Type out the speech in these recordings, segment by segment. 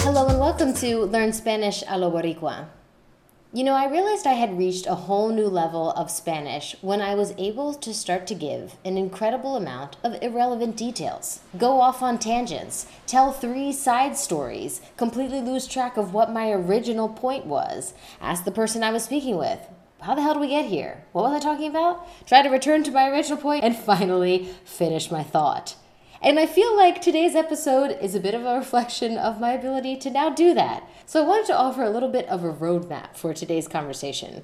Hello and welcome to Learn Spanish a lo Boricua. You know, I realized I had reached a whole new level of Spanish when I was able to start to give an incredible amount of irrelevant details, go off on tangents, tell three side stories, completely lose track of what my original point was, ask the person I was speaking with, how the hell did we get here? What was I talking about? Try to return to my original point and finally finish my thought. And I feel like today's episode is a bit of a reflection of my ability to now do that. So I wanted to offer a little bit of a roadmap for today's conversation.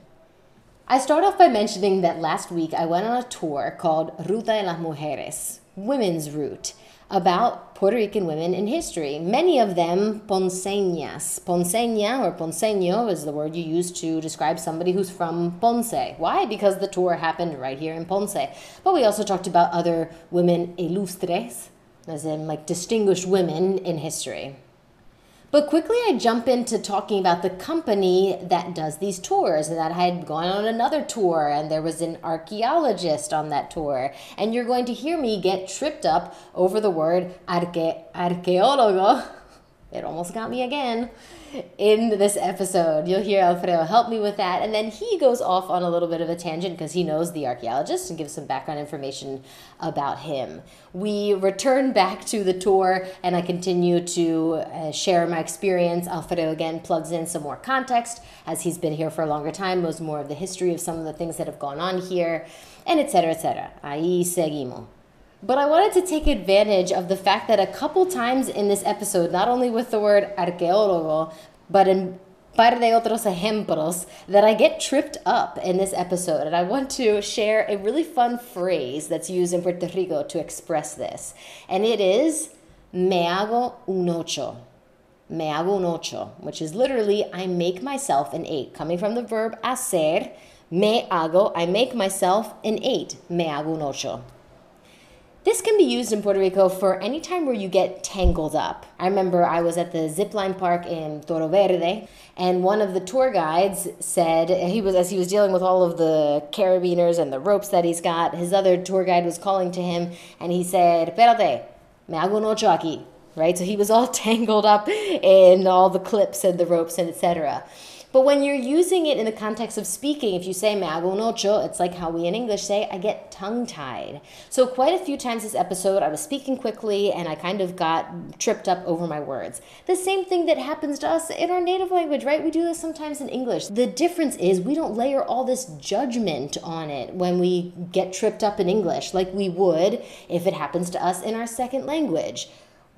I start off by mentioning that last week I went on a tour called Ruta de las Mujeres, Women's Route, about Puerto Rican women in history. Many of them ponceñas. Ponceña or ponceño is the word you use to describe somebody who's from Ponce. Why? Because the tour happened right here in Ponce. But we also talked about other women ilustres, as in like distinguished women in history. But quickly I jump into talking about the company that does these tours and that I had gone on another tour and there was an archaeologist on that tour. And you're going to hear me get tripped up over the word arque- arqueólogo. It almost got me again in this episode. You'll hear Alfredo help me with that. And then he goes off on a little bit of a tangent because he knows the archaeologist and gives some background information about him. We return back to the tour and I continue to uh, share my experience. Alfredo again plugs in some more context as he's been here for a longer time, knows more of the history of some of the things that have gone on here, and etc. etc. Ahí seguimos. But I wanted to take advantage of the fact that a couple times in this episode, not only with the word arqueólogo, but in par de otros ejemplos, that I get tripped up in this episode. And I want to share a really fun phrase that's used in Puerto Rico to express this. And it is, me hago un ocho. Me hago un ocho, which is literally, I make myself an eight, coming from the verb hacer. Me hago, I make myself an eight. Me hago un ocho. This can be used in Puerto Rico for any time where you get tangled up. I remember I was at the zipline park in Toro Verde, and one of the tour guides said he was as he was dealing with all of the carabiners and the ropes that he's got. His other tour guide was calling to him, and he said, "Espérate, me hago un ocho aquí." Right, so he was all tangled up in all the clips and the ropes and etc. But when you're using it in the context of speaking, if you say me hago un ocho, it's like how we in English say, I get tongue tied. So, quite a few times this episode, I was speaking quickly and I kind of got tripped up over my words. The same thing that happens to us in our native language, right? We do this sometimes in English. The difference is we don't layer all this judgment on it when we get tripped up in English, like we would if it happens to us in our second language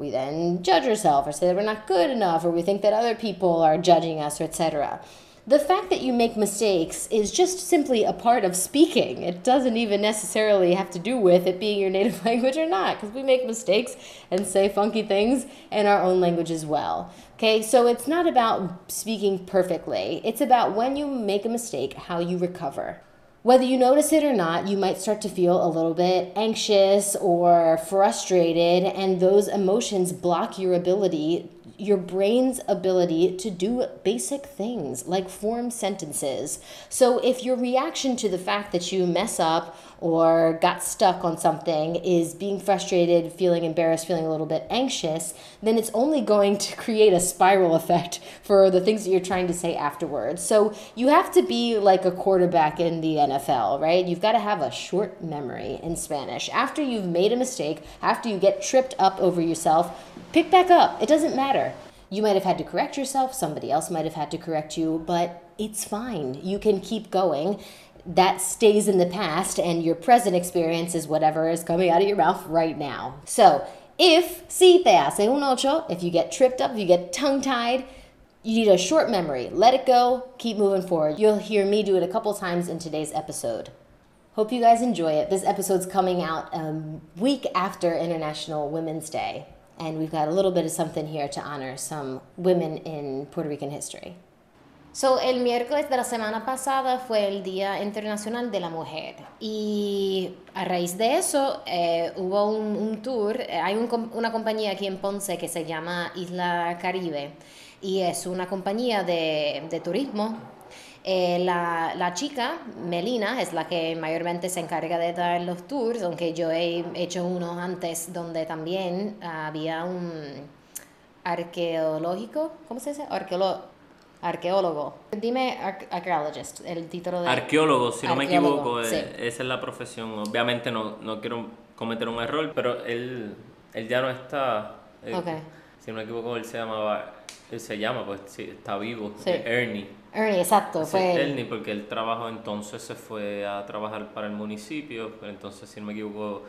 we then judge ourselves or say that we're not good enough or we think that other people are judging us or etc the fact that you make mistakes is just simply a part of speaking. It doesn't even necessarily have to do with it being your native language or not because we make mistakes and say funky things in our own language as well. Okay so it's not about speaking perfectly. It's about when you make a mistake how you recover whether you notice it or not, you might start to feel a little bit anxious or frustrated, and those emotions block your ability, your brain's ability to do basic things like form sentences. So, if your reaction to the fact that you mess up or got stuck on something is being frustrated, feeling embarrassed, feeling a little bit anxious, then it's only going to create a spiral effect for the things that you're trying to say afterwards. So you have to be like a quarterback in the NFL, right? You've got to have a short memory in Spanish. After you've made a mistake, after you get tripped up over yourself, pick back up. It doesn't matter. You might have had to correct yourself, somebody else might have had to correct you, but it's fine. You can keep going that stays in the past and your present experience is whatever is coming out of your mouth right now. So, if si te hace un ocho, if you get tripped up, if you get tongue tied, you need a short memory. Let it go, keep moving forward. You'll hear me do it a couple times in today's episode. Hope you guys enjoy it. This episode's coming out a week after International Women's Day, and we've got a little bit of something here to honor some women in Puerto Rican history. So, el miércoles de la semana pasada fue el Día Internacional de la Mujer y a raíz de eso eh, hubo un, tour, eh, hay un una compañía aquí en Ponce que se llama Isla Caribe y es una compañía de, de turismo. Eh, la, la chica, Melina, es la que mayormente se encarga de dar los tours, aunque yo he hecho uno antes donde también había un arqueológico, ¿cómo se dice? Arqueolo- arqueólogo. Dime ar- archaeologist, el título de... Arqueólogo, si no me equivoco, eh, sí. esa es la profesión. Obviamente no, no quiero cometer un error, pero él, él ya no está. eh, Ok. Si no me equivoco, él se llamaba. Él se llama, pues sí, está vivo. Sí. eh, Ernie. Ernie, exacto, Sí, fue... Ernie, porque él trabajó entonces, se fue a trabajar para el municipio, pero entonces, si no me equivoco,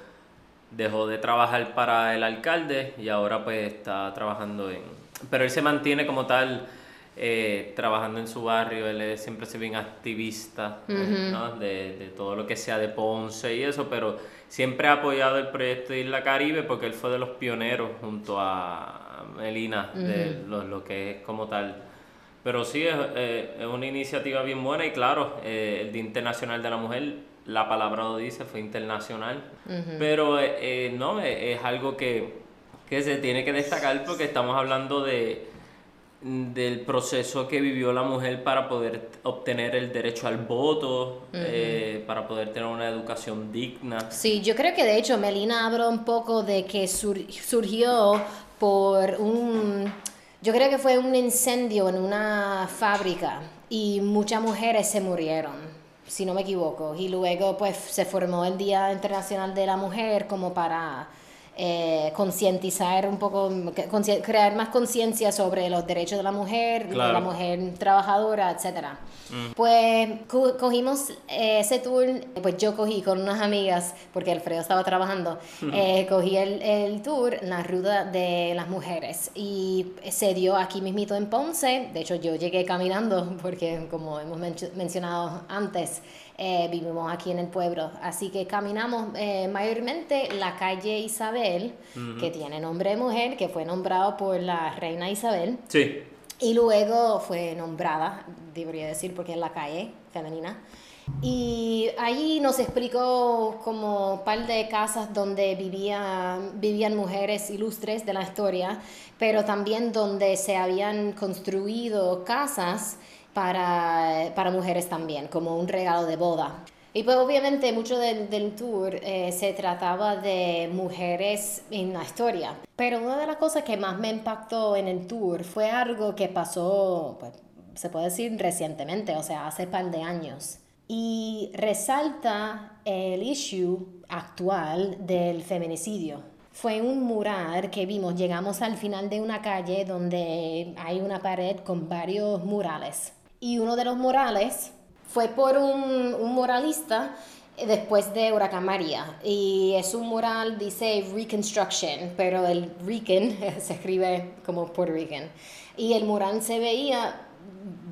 dejó de trabajar para el alcalde y ahora pues está trabajando en... Pero él se mantiene como tal, eh, trabajando en su barrio, él es- siempre se bien activista eh, ¿no? de, de todo lo que sea de Ponce y eso, pero siempre ha apoyado el proyecto de Isla Caribe porque él fue de los pioneros junto a Melina, de lo, lo que es como tal. Pero sí, es, eh, es una iniciativa bien buena y claro, eh, el Día Internacional de la Mujer, la palabra lo dice, fue internacional. Pero eh, eh, no, eh, es algo que, que se tiene que destacar porque estamos hablando de del proceso que vivió la mujer para poder obtener el derecho al voto, eh, para poder tener una educación digna. Sí, yo creo que de hecho Melina habló un poco de que sur- surgió por un, yo creo que fue un incendio en una fábrica y muchas mujeres se murieron, si no me equivoco, y luego pues se formó el Día Internacional de la Mujer como para eh, concientizar un poco, crear más conciencia sobre los derechos de la mujer, de Claro. la mujer trabajadora, etcétera. Pues co- cogimos eh, ese tour, pues yo cogí con unas amigas, porque Alfredo estaba trabajando, eh, cogí el, el tour, la ruta de las mujeres, y se dio aquí mismito en Ponce, de hecho yo llegué caminando, porque como hemos mencio- mencionado antes, eh, vivimos aquí en el pueblo, así que caminamos eh, mayormente la calle Isabel, que tiene nombre de mujer, que fue nombrado por la reina Isabel, Sí, y luego fue nombrada, debería decir, porque es la calle femenina. Y allí nos explicó como un par de casas donde vivían, vivían mujeres ilustres de la historia, pero también donde se habían construido casas para, para mujeres también, como un regalo de boda. Y pues obviamente mucho del, del tour eh, se trataba de mujeres en la historia. Pero una de las cosas que más me impactó en el tour fue algo que pasó, pues, se puede decir recientemente, o sea, hace par de años. Y resalta el issue actual del feminicidio. Fue un mural que vimos, llegamos al final de una calle donde hay una pared con varios murales. Y uno de los murales fue por un, un muralista eh, después de Huracán María. Y es un mural, dice Reconstruction, pero el Recon se escribe como Puerto Rican. Y el mural se veía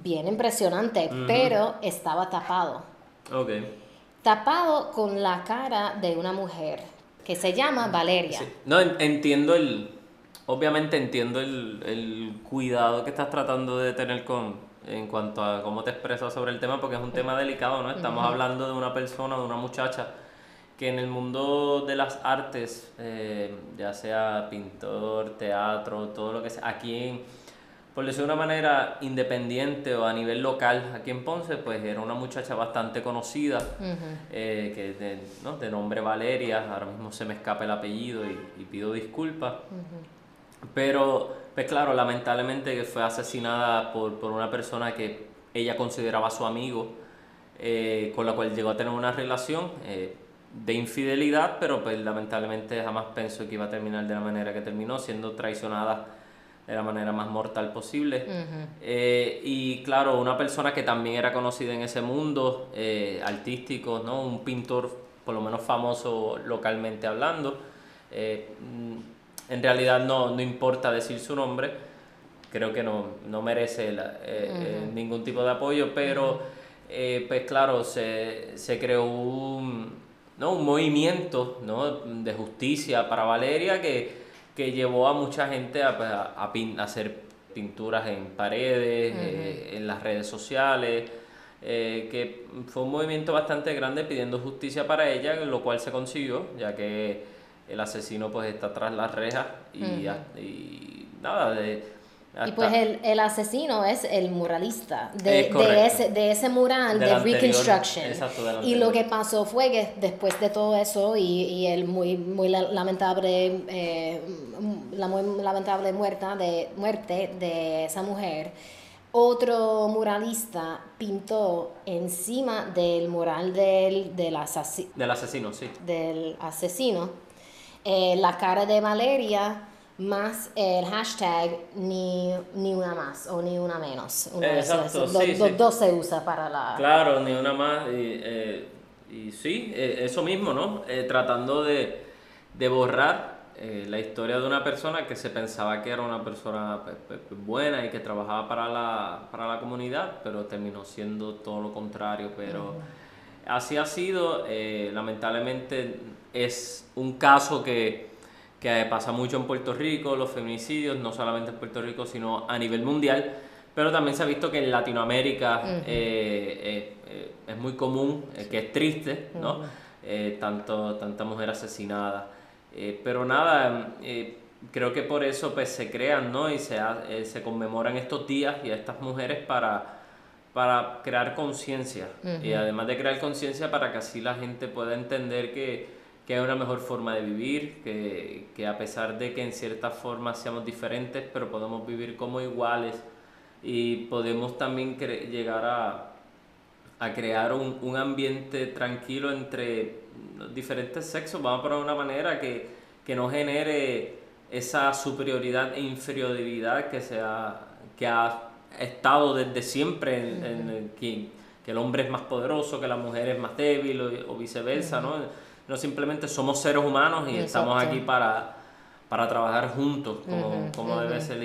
bien impresionante, pero estaba tapado. ok. Tapado con la cara de una mujer que se llama Valeria. Sí. No, en- entiendo el. Obviamente entiendo el, el cuidado que estás tratando de tener con en cuanto a cómo te expresas sobre el tema, porque es un tema delicado, ¿no? Estamos hablando de una persona, de una muchacha que en el mundo de las artes, eh, ya sea pintor, teatro, todo lo que sea, aquí en, por decirlo de una manera independiente o a nivel local, aquí en Ponce, pues era una muchacha bastante conocida, eh, que de, ¿no? de nombre Valeria, ahora mismo se me escapa el apellido y, y pido disculpas. Pero, pues claro, lamentablemente que fue asesinada por, por una persona que ella consideraba su amigo, eh, con la cual llegó a tener una relación eh, de infidelidad, pero pues lamentablemente jamás pensó que iba a terminar de la manera que terminó, siendo traicionada de la manera más mortal posible. Eh, y claro, una persona que también era conocida en ese mundo eh, artístico, ¿no? Un pintor por lo menos famoso localmente hablando. En realidad no, no importa decir su nombre, creo que no, no merece la- eh, eh, ningún tipo de apoyo, pero eh, pues claro, se, se creó un, ¿no? un movimiento ¿no? de justicia para Valeria que, que llevó a mucha gente a, pues, a- a pin- a hacer pinturas en paredes, en las redes sociales, eh, que fue un movimiento bastante grande pidiendo justicia para ella, lo cual se consiguió, ya que el asesino pues está tras las rejas y, y nada, de y pues el, el, asesino es el muralista de, de, ese, de ese mural de Reconstruction. y lo que pasó fue que después de todo eso y, y el muy, muy lamentable, eh, la muy lamentable muerta de, muerte de esa mujer, otro muralista pintó encima del mural del, del, del asesino, sí. Del asesino eh, la cara de Valeria más el hashtag ni, ni una más o ni una menos. Exacto, sí, Dos se usa para la... Claro, ni una más. Y, eh, y sí, eh, eso mismo, ¿no? Tratando de, de borrar la historia de una persona que se pensaba que era una persona pues, pues, buena y que trabajaba para la, para la comunidad, pero terminó siendo todo lo contrario. Pero así ha sido. lamentablemente es un caso que que pasa mucho en Puerto Rico, los feminicidios, no solamente en Puerto Rico, sino a nivel mundial, pero también se ha visto que en Latinoamérica eh, eh, eh, es muy común, que es triste, ¿no? tanto, tanta mujer asesinada. pero nada, creo que por eso pues, se crean ¿no? y se, se conmemoran estos días y a estas mujeres para para crear conciencia y además de crear conciencia para que así la gente pueda entender que, que hay una mejor forma de vivir, que, que a pesar de que en cierta forma seamos diferentes, pero podemos vivir como iguales y podemos también llegar a, a crear un, un, ambiente tranquilo entre diferentes sexos, vamos a poner una manera que, que no genere esa superioridad e inferioridad que, se ha, que ha estado desde siempre en, que, que, el hombre es más poderoso, que la mujer es más débil o, viceversa, ¿no? No simplemente somos seres humanos y estamos aquí para, para trabajar juntos como, debe ser.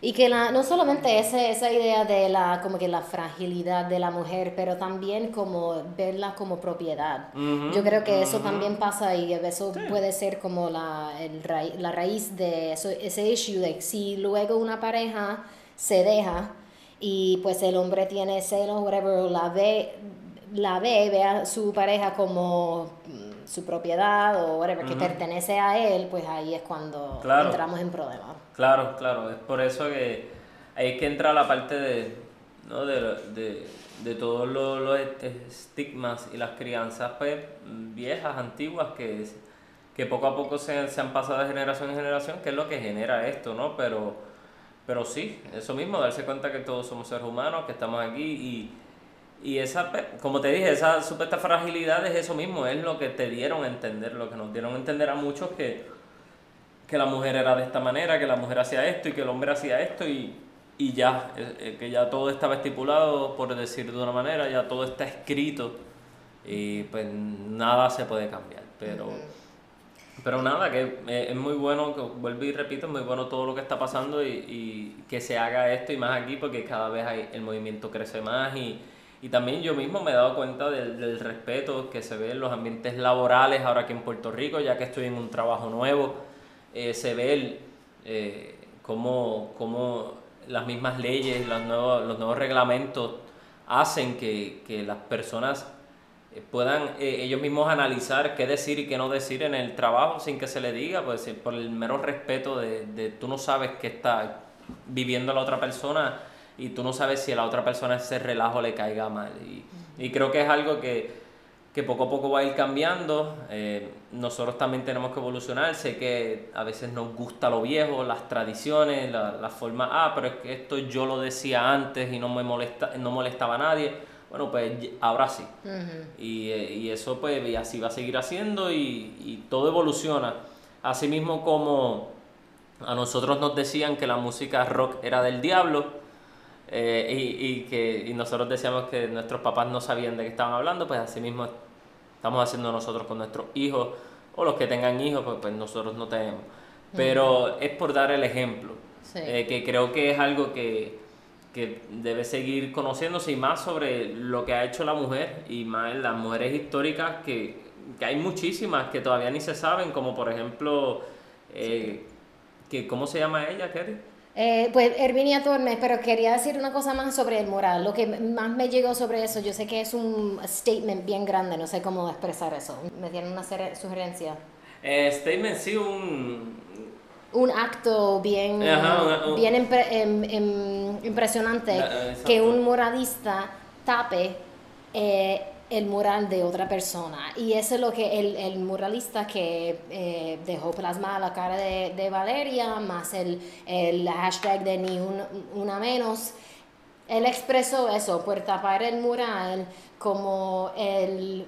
Y, que la, no solamente ese, esa idea de la, como que la fragilidad de la mujer, pero también como verla como propiedad. Yo creo que eso también pasa y eso puede ser como la, el la raíz de eso, ese issue de si luego una pareja se deja y pues el hombre tiene celos, whatever, la ve, la ve, ve a su pareja como su propiedad o whatever, que pertenece a él, pues ahí es cuando entramos en problemas. Claro, claro, es por eso que es que entra la parte de, ¿no? de, de, de todos los, estigmas y las crianzas pues, viejas, antiguas, que, que poco a poco se, se han pasado de generación en generación, que es lo que genera esto, ¿no? Pero, pero sí, eso mismo, darse cuenta que todos somos seres humanos, que estamos aquí y y esa, como te dije, esa supuesta fragilidad es eso mismo, es lo que te dieron a entender, lo que nos dieron a entender a muchos que, que la mujer era de esta manera, que la mujer hacía esto y que el hombre hacía esto y, y ya, que ya todo estaba estipulado, por decir de una manera, ya todo está escrito y pues nada se puede cambiar. Pero, pero nada, que eh, es muy bueno, que vuelvo y repito, es muy bueno todo lo que está pasando y, y que se haga esto y más aquí porque cada vez hay, el movimiento crece más y y también yo mismo me he dado cuenta del, respeto que se ve en los ambientes laborales ahora aquí en Puerto Rico, ya que estoy en un trabajo nuevo, eh, se ve el, eh, cómo, las mismas leyes, los nuevos, los nuevos reglamentos hacen que, que las personas eh, puedan ellos mismos analizar qué decir y qué no decir en el trabajo sin que se le diga, pues por el mero respeto de, de tú no sabes qué está viviendo la otra persona y tú no sabes si a la otra persona ese relajo le caiga mal. Y, y creo que es algo que, que, poco a poco va a ir cambiando. Eh, nosotros también tenemos que evolucionar. Sé que a veces nos gusta lo viejo, las tradiciones, la, la forma, ah, pero es que esto yo lo decía antes y no me molesta, no molestaba a nadie. Bueno, pues ahora sí. y, eh, y, eso pues y así va a seguir haciendo y, y todo evoluciona. Asimismo como a nosotros nos decían que la música rock era del diablo, eh, y, y, que y nosotros decíamos que nuestros papás no sabían de qué estaban hablando, pues así mismo estamos haciendo nosotros con nuestros hijos, o los que tengan hijos, pues, pues nosotros no tenemos. Pero es por dar el ejemplo, eh, que creo que es algo que, que debe seguir conociéndose y más sobre lo que ha hecho la mujer y más las mujeres históricas que, que hay muchísimas que todavía ni se saben, como por ejemplo, eh, que, ¿cómo se llama ella, Kerry? Eh, pues Herminia Tormes, pero quería decir una cosa más sobre el mural. Lo que más me llegó sobre eso, yo sé que es un statement bien grande, no sé cómo expresar eso. ¿Me tienen una sugerencia? Eh, statement, sí, un... Un acto bien, Ajá, un- bien impre- em- em- impresionante exacto. que un muralista tape eh, el mural de otra persona. Y eso es lo que el, el muralista que eh, dejó plasmada la cara de, de Valeria, más el, el hashtag de ni un- una menos, él expresó eso por tapar el mural como el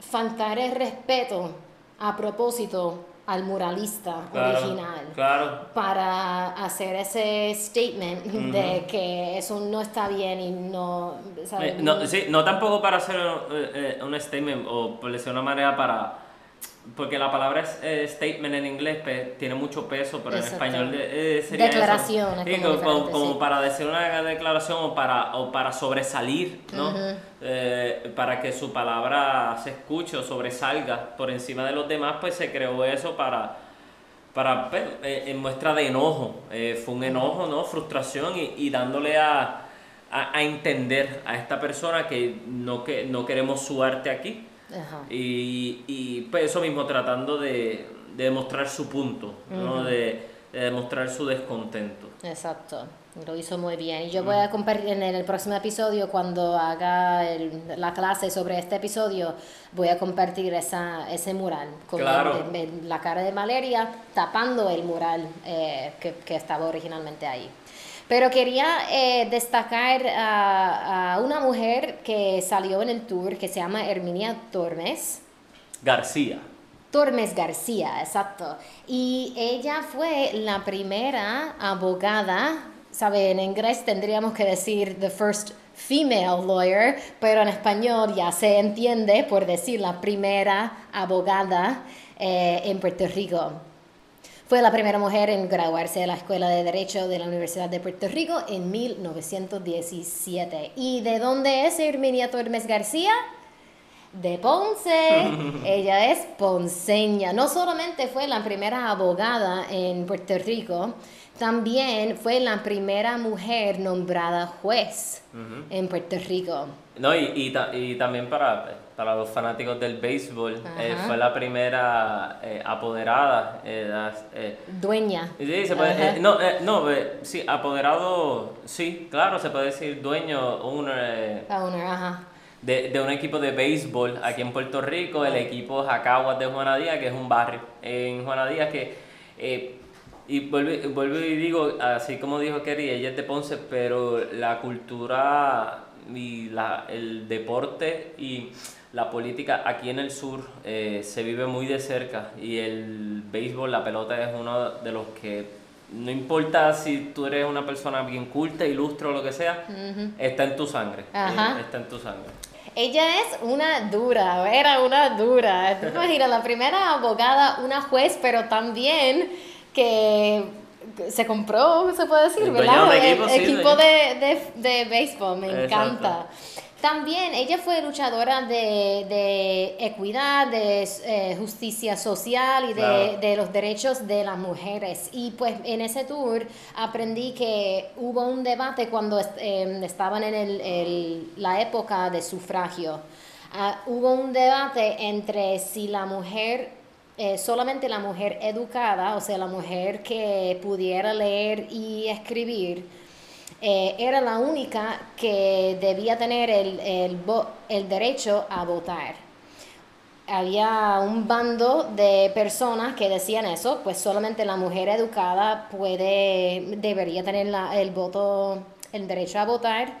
faltar el respeto a propósito al muralista Claro, original Claro. para hacer ese statement de que eso no está bien y no, ¿sabes? Eh, no, sí, no tampoco para hacer eh, eh, un statement o por decir una manera para... Porque la palabra es, eh, statement en inglés tiene mucho peso, pero en español de- eh, sería eso. Declaración, es Sí, como como, como- diferente, como sí. para decir una declaración o para, o para sobresalir, ¿no? Eh, para que su palabra se escuche o sobresalga por encima de los demás, pues se creó eso para, para pues, eh, en muestra de enojo. Eh, fue un enojo, ¿no? Frustración y, y dándole a, a, a entender a esta persona que no, que no queremos su arte aquí. Ajá. Y, y pues eso mismo, tratando de, de demostrar su punto, ¿no? de, de demostrar su descontento. Exacto, lo hizo muy bien. Y yo voy a compartir en el próximo episodio, cuando haga el- la clase sobre este episodio, voy a compartir esa, ese mural con Claro. el- el- la cara de Valeria tapando el mural eh, que, que estaba originalmente ahí. Pero quería eh, destacar a, a una mujer que salió en el tour que se llama Herminia Tormes. García. Tormes García, exacto. Y ella fue la primera abogada, ¿sabe? En inglés tendríamos que decir the first female lawyer, pero en español ya se entiende por decir la primera abogada eh, en Puerto Rico. Fue la primera mujer en graduarse de la Escuela de Derecho de la Universidad de Puerto Rico en 1917. ¿Y de dónde es Herminia Tormes García? de Ponce. Ella es ponceña. No solamente fue la primera abogada en Puerto Rico, también fue la primera mujer nombrada juez en Puerto Rico. No, y, y, ta- y también para, para los fanáticos del béisbol, eh, fue la primera eh, apoderada. eh, eh, Dueña. Sí, se puede, eh, no, eh, no, sí, apoderado, sí, claro, se puede decir dueño, owner, Owner, ajá. de, de un equipo de béisbol aquí en Puerto Rico, el equipo Jacaguas de Juana Díaz, que es un barrio en Juana Díaz que, eh, y vuelvo, vuelvo y digo, así como dijo Kerry, ella es de Ponce, pero la cultura y la, el deporte y la política aquí en el sur eh, se vive muy de cerca y el béisbol, la pelota es uno de los que no importa si tú eres una persona bien culta, ilustre o lo que sea, está en tu sangre. Ajá. está en tu sangre. Ella es una dura, era una dura. ¿Te imaginas? La primera abogada, una juez, pero también que se compró, se puede decir, ¿verdad? de El equipo, sí, equipo de, de, de béisbol, me Exacto. encanta. También ella fue luchadora de, de equidad, de eh, justicia social y de, Claro. de los derechos de las mujeres. Y pues en ese tour aprendí que hubo un debate cuando eh, estaban en el- el- la época de sufragio. Ah, hubo un debate entre si la mujer, eh, solamente la mujer educada, o sea, la mujer que pudiera leer y escribir, eh, era la única que debía tener el, el derecho a votar había un bando de personas que decían eso, pues solamente la mujer educada puede, debería tener la- el voto, el derecho a votar.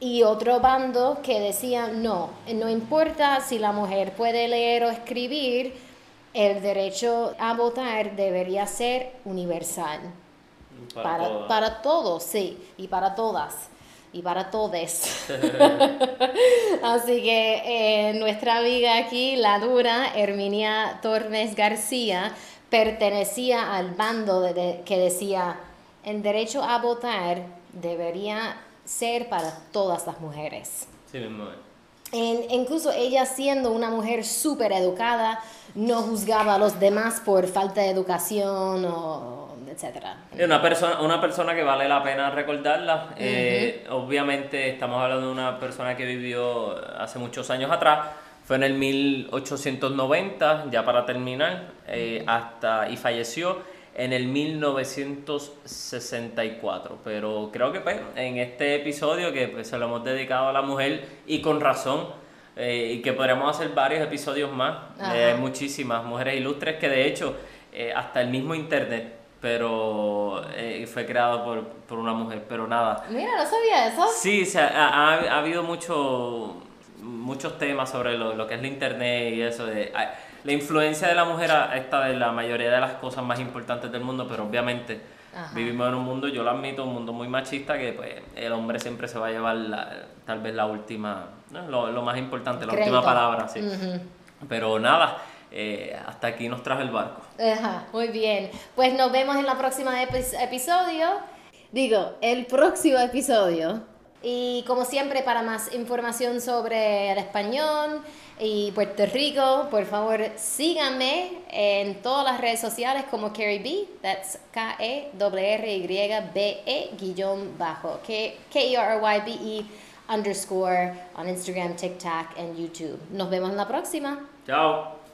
Y otro bando que decía, no, no importa si la mujer puede leer o escribir, el derecho a votar debería ser universal. Para, todas. para todos, sí, y para todas, y para todes. Así que eh, nuestra amiga aquí, la dura, Herminia Tormes García, pertenecía al bando de- de- que decía, el derecho a votar debería ser para todas las mujeres. Sí es. En- incluso ella siendo una mujer súper educada, no juzgaba a los demás por falta de educación o etc. Es una persona, una persona que vale la pena recordarla. Eh, obviamente estamos hablando de una persona que vivió hace muchos años atrás. Fue en el 1890, ya para terminar, eh, hasta y falleció en el 1964. Pero creo que pues, en este episodio que pues, se lo hemos dedicado a la mujer y con razón, eh, y que podremos hacer varios episodios más, eh, muchísimas mujeres ilustres que de hecho eh, hasta el mismo internet, pero eh, fue creado por, por una mujer, pero nada. Mira, no sabía eso. Sí, o sea, ha, ha- ha habido mucho, muchos temas sobre lo, lo que es el internet y eso. De, a- la influencia de la mujer está en la mayoría de las cosas más importantes del mundo, pero obviamente Ajá. vivimos en un mundo, yo lo admito, un mundo muy machista que pues el hombre siempre se va a llevar la- tal vez la última, ¿no? lo, lo más importante, la última palabra, sí. Pero nada, eh, hasta aquí nos trajo el barco. Ajá, muy bien. Pues nos vemos en la próxima epi- episodio. Digo, el próximo episodio. Y como siempre, para más información sobre el español y Puerto Rico, por favor síganme en todas las redes sociales como Carrie B. That's K-E-R-R-Y-B-E guion bajo. K-E-R-R-Y-B-E underscore on Instagram, TikTok and YouTube. Nos vemos en la próxima. Chao.